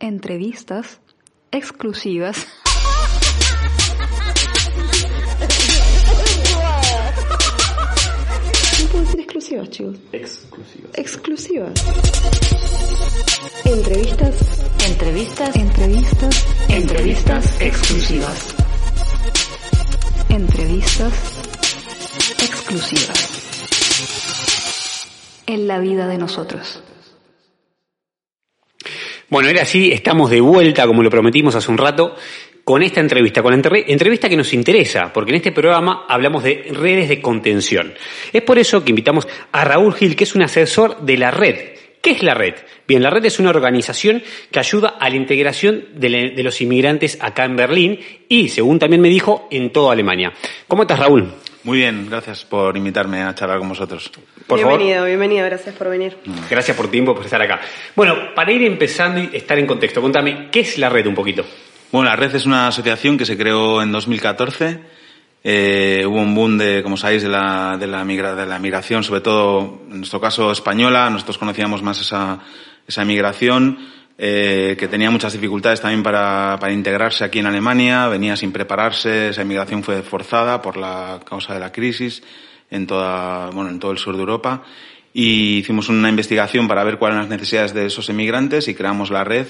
entrevistas exclusivas. No puedo decir exclusivas, chicos. Exclusivas. Exclusivas. Entrevistas. Entrevistas. Entrevistas. Entrevistas exclusivas. Entrevistas exclusivas. En la vida de nosotros. Bueno, era así, estamos de vuelta, como lo prometimos hace un rato, con esta entrevista, con la entrevista que nos interesa, porque en este programa hablamos de redes de contención. Es por eso que invitamos a Raúl Gil, que es un asesor de la red. ¿Qué es la red? Bien, la red es una organización que ayuda a la integración de, de los inmigrantes acá en Berlín y, según también me dijo, en toda Alemania. ¿Cómo estás, Raúl? Muy bien, gracias por invitarme a charlar con vosotros. Por bienvenido, favor. bienvenido, gracias por venir. Gracias por tiempo, por estar acá. Bueno, para ir empezando y estar en contexto, contame, ¿qué es la red un poquito? Bueno, la red es una asociación que se creó en 2014. Eh, hubo un boom de, como sabéis, de la, de la, migra, de la migración, sobre todo en nuestro caso española. Nosotros conocíamos más esa, esa migración, eh, que tenía muchas dificultades también para, para integrarse aquí en Alemania. Venía sin prepararse. Esa inmigración fue forzada por la causa de la crisis en toda, bueno, en todo el sur de Europa. Y hicimos una investigación para ver cuáles eran las necesidades de esos emigrantes y creamos la red.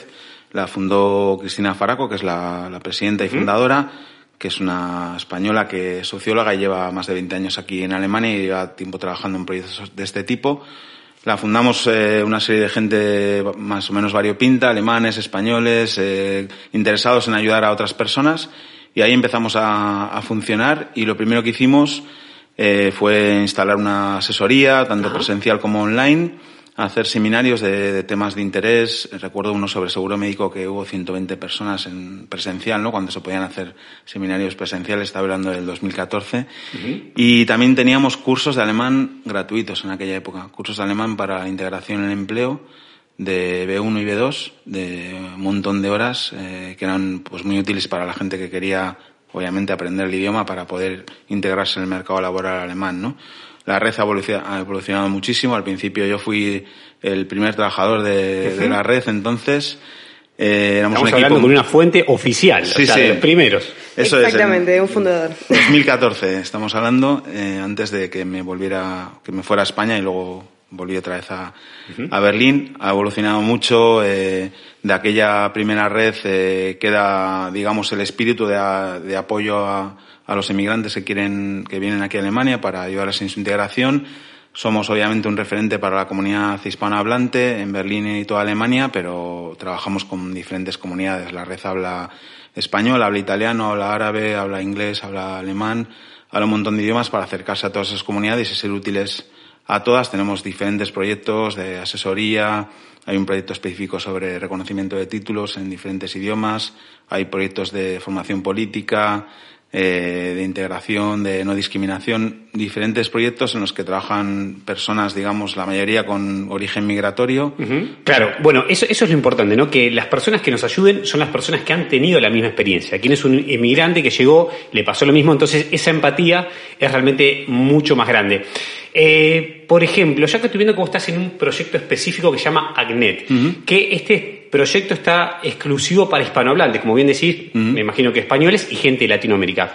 La fundó Cristina Faraco, que es la, la presidenta y fundadora, que es una española que es socióloga y lleva más de 20 años aquí en Alemania y lleva tiempo trabajando en proyectos de este tipo. La fundamos eh, una serie de gente más o menos variopinta, alemanes, españoles, eh, interesados en ayudar a otras personas. Y ahí empezamos a, a funcionar. Y lo primero que hicimos eh, fue instalar una asesoría, tanto presencial como online, hacer seminarios de, de, temas de interés. Recuerdo uno sobre seguro médico que hubo 120 personas en presencial, ¿no? Cuando se podían hacer seminarios presenciales, estaba hablando del 2014. Uh -huh. Y también teníamos cursos de alemán gratuitos en aquella época, cursos de alemán para integración en empleo de B1 y B2, de un montón de horas, eh, que eran pues muy útiles para la gente que quería obviamente aprender el idioma para poder integrarse en el mercado laboral alemán, ¿no? La red ha evolucionado muchísimo. Al principio yo fui el primer trabajador de, de la red, entonces eh, éramos Estamos un equipo hablando con una fuente oficial, Sí, o sea, sí. de los primeros. Eso Exactamente, es, un fundador. 2014 estamos hablando, eh, antes de que me volviera, que me fuera a España y luego volví otra vez a, a Berlín. Ha evolucionado mucho. Eh, de aquella primera red eh, queda, digamos, el espíritu de, a- de apoyo a, a los emigrantes que quieren, que vienen aquí a Alemania para ayudarles en su integración. Somos obviamente un referente para la comunidad hispanohablante en Berlín y toda Alemania, pero trabajamos con diferentes comunidades. La red habla español, habla italiano, habla árabe, habla inglés, habla alemán, habla un montón de idiomas para acercarse a todas esas comunidades y ser útiles a todas. Tenemos diferentes proyectos de asesoría, hay un proyecto específico sobre reconocimiento de títulos en diferentes idiomas, hay proyectos de formación política, eh, de integración, de no discriminación, diferentes proyectos en los que trabajan personas, digamos, la mayoría con origen migratorio. Claro, bueno, eso, eso es lo importante, ¿no? Que las personas que nos ayuden son las personas que han tenido la misma experiencia. Quien es un inmigrante que llegó, le pasó lo mismo, entonces esa empatía es realmente mucho más grande. Eh, por ejemplo, ya que estoy viendo vos estás en un proyecto específico que se llama AGNET, que este proyecto está exclusivo para hispanohablantes, como bien decís, me imagino que españoles y gente de Latinoamérica.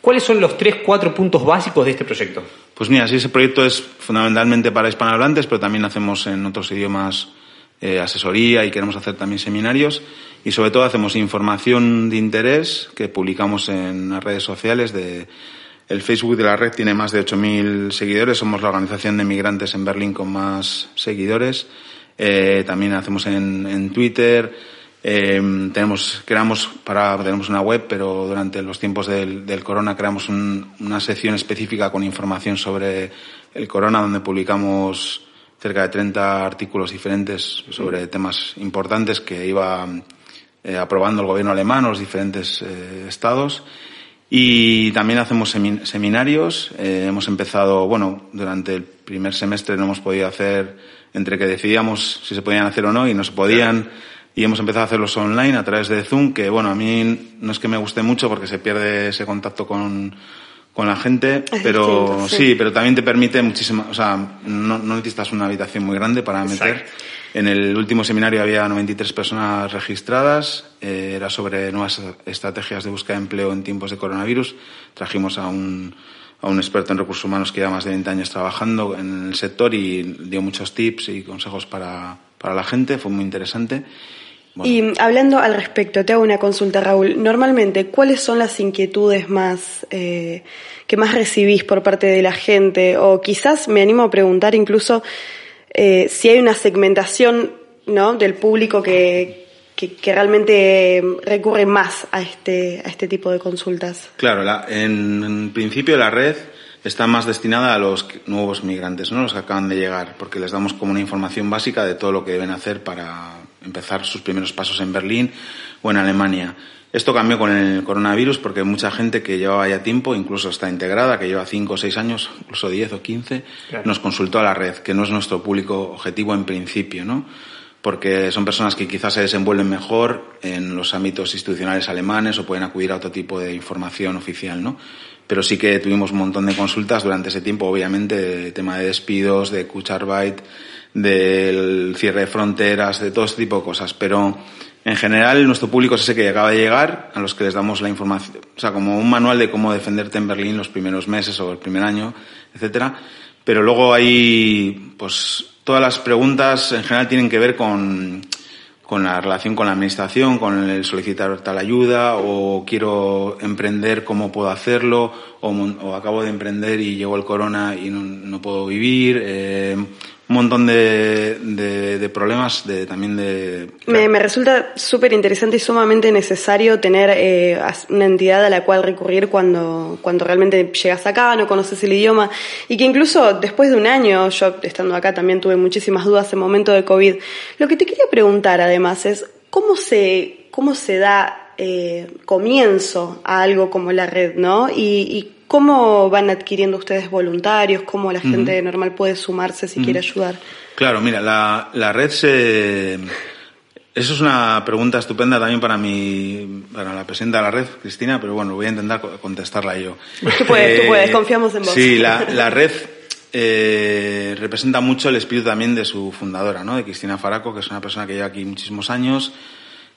¿Cuáles son los tres, cuatro puntos básicos de este proyecto? Pues mira, sí, ese proyecto es fundamentalmente para hispanohablantes, pero también hacemos en otros idiomas eh, asesoría y queremos hacer también seminarios. Y sobre todo hacemos información de interés que publicamos en las redes sociales. De, el Facebook de la red tiene más de 8.000 seguidores. Somos la organización de migrantes en Berlín con más seguidores. Eh, también hacemos en, en Twitter. Eh, tenemos, creamos para, tenemos una web, pero durante los tiempos del, del corona creamos un- una sección específica con información sobre el corona donde publicamos cerca de 30 artículos diferentes sobre temas importantes que iba eh, aprobando el gobierno alemán o los diferentes estados. Y también hacemos seminarios. Eh, hemos empezado, bueno, durante el primer semestre no hemos podido hacer, entre que decidíamos si se podían hacer o no y no se podían. Y hemos empezado a hacerlos online a través de Zoom, que bueno, a mí no es que me guste mucho porque se pierde ese contacto con, con la gente, pero sí. pero también te permite muchísimo, o sea, no, no necesitas una habitación muy grande para meter. En el último seminario había 93 personas registradas, eh, era sobre nuevas estrategias de búsqueda de empleo en tiempos de coronavirus. Trajimos a un, a un experto en recursos humanos que lleva más de 20 años trabajando en el sector y dio muchos tips y consejos para, para la gente, fue muy interesante. Y hablando al respecto, te hago una consulta, Raúl. Normalmente, ¿cuáles son las inquietudes más eh, que más recibís por parte de la gente? O quizás me animo a preguntar incluso eh, si hay una segmentación ¿no? del público que, que, realmente recurre más a este, a este tipo de consultas. Claro, la, en, principio la red está más destinada a los nuevos migrantes, ¿no? los que acaban de llegar, porque les damos como una información básica de todo lo que deben hacer para empezar sus primeros pasos en Berlín o en Alemania. Esto cambió con el coronavirus porque mucha gente que llevaba ya tiempo, incluso está integrada, que lleva 5 o 6 años, incluso 10 o 15, nos consultó a la red, que no es nuestro público objetivo en principio, ¿no? Porque son personas que quizás se desenvuelven mejor en los ámbitos institucionales alemanes o pueden acudir a otro tipo de información oficial, ¿no? Pero sí que tuvimos un montón de consultas durante ese tiempo, obviamente, de tema de despidos, de Kucharbeit, del cierre de fronteras, de todo este tipo de cosas. Pero en general, nuestro público es ese que acaba de llegar, a los que les damos la información, o sea, como un manual de cómo defenderte en Berlín los primeros meses o el primer año, etcétera. Pero luego hay, pues, todas las preguntas en general tienen que ver con, con la relación con la administración, con el solicitar tal ayuda, o quiero emprender, cómo puedo hacerlo, o, acabo de emprender y llegó el corona y no, no puedo vivir, eh, un montón de, de, problemas de, también de... Me, me resulta súper interesante y sumamente necesario tener eh, una entidad a la cual recurrir cuando, cuando realmente llegas acá, no conoces el idioma y que incluso después de un año, yo estando acá también tuve muchísimas dudas en momento de COVID. Lo que te quería preguntar además es, ¿cómo se, cómo se da eh, comienzo a algo como la red, ¿no? Y, y ¿Cómo van adquiriendo ustedes voluntarios? ¿Cómo la gente normal puede sumarse si quiere ayudar? Claro, mira, la, la red se... Eso es una pregunta estupenda también para mi, para la presidenta de la red, Cristina, pero bueno, voy a intentar contestarla yo. Tú puedes, tú puedes, eh, confiamos en vos. Sí, la, la red eh, representa mucho el espíritu también de su fundadora, ¿no? De Cristina Faraco, que es una persona que lleva aquí muchísimos años,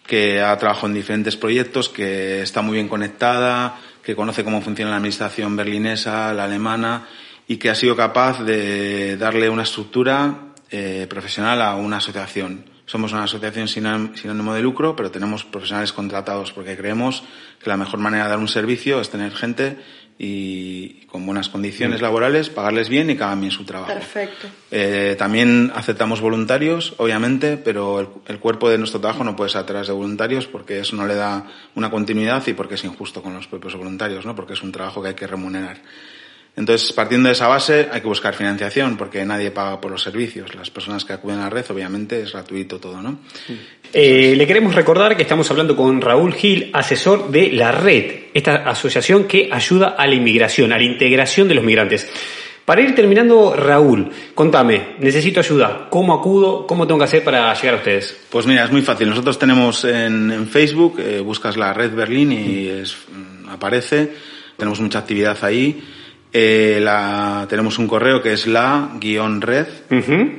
que ha trabajado en diferentes proyectos, que está muy bien conectada, que conoce cómo funciona la administración berlinesa, la alemana, y que ha sido capaz de darle una estructura eh, profesional a una asociación. Somos una asociación sin, ánimo de lucro, pero tenemos profesionales contratados porque creemos que la mejor manera de dar un servicio es tener gente y con buenas condiciones laborales, pagarles bien y que hagan bien su trabajo. Perfecto. Eh, también aceptamos voluntarios, obviamente, pero el, cuerpo de nuestro trabajo no puede ser a través de voluntarios porque eso no le da una continuidad y porque es injusto con los propios voluntarios, ¿no? Porque es un trabajo que hay que remunerar. Entonces, partiendo de esa base, hay que buscar financiación porque nadie paga por los servicios. Las personas que acuden a la red, obviamente, es gratuito todo, ¿no? Eh, le queremos recordar que estamos hablando con Raúl Gil, asesor de la red, esta asociación que ayuda a la inmigración, a la integración de los migrantes. Para ir terminando, Raúl, contame, necesito ayuda. ¿Cómo acudo? ¿Cómo tengo que hacer para llegar a ustedes? Pues mira, es muy fácil. Nosotros tenemos en, Facebook, eh, buscas la red Berlín y es, mm, aparece. Tenemos mucha actividad ahí. Eh, la, tenemos un correo que es la-red,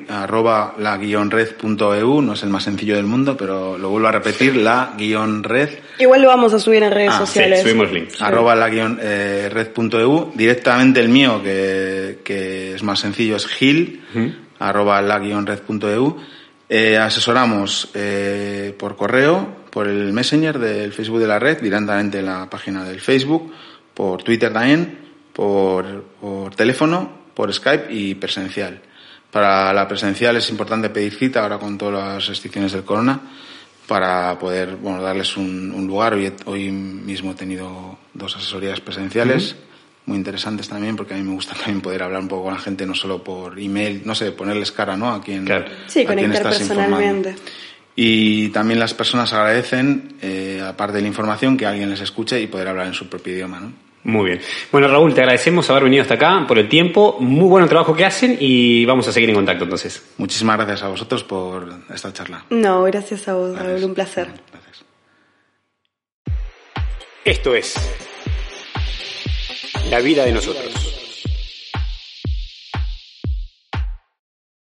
arroba la-red.eu, no es el más sencillo del mundo, pero lo vuelvo a repetir, la-red. Igual lo vamos a subir en redes ah, sociales. Sí, subimos links. Arroba la-red.eu. Directamente el mío, que, que es más sencillo, es gil, arroba la-red.eu. Eh, asesoramos eh, por correo, por el messenger del Facebook de la red, directamente en la página del Facebook, por Twitter también por, por teléfono, por Skype y presencial. Para la presencial es importante pedir cita ahora con todas las restricciones del corona para poder bueno, darles un, un lugar. Hoy, hoy, mismo he tenido dos asesorías presenciales muy interesantes también, porque a mí me gusta también poder hablar un poco con la gente, no solo por email, no sé, ponerles cara, ¿no? A quien, Claro. Sí, a quien conectar estás informando. personalmente. Y también las personas agradecen, eh, aparte de la información, que alguien les escuche y poder hablar en su propio idioma, ¿no? Muy bien. Bueno, Raúl, te agradecemos haber venido hasta acá por el tiempo. Muy buen trabajo que hacen y vamos a seguir en contacto entonces. Muchísimas gracias a vosotros por esta charla. No, gracias a vos, Gracias. Raúl, un placer. Gracias. Esto es La vida de nosotros.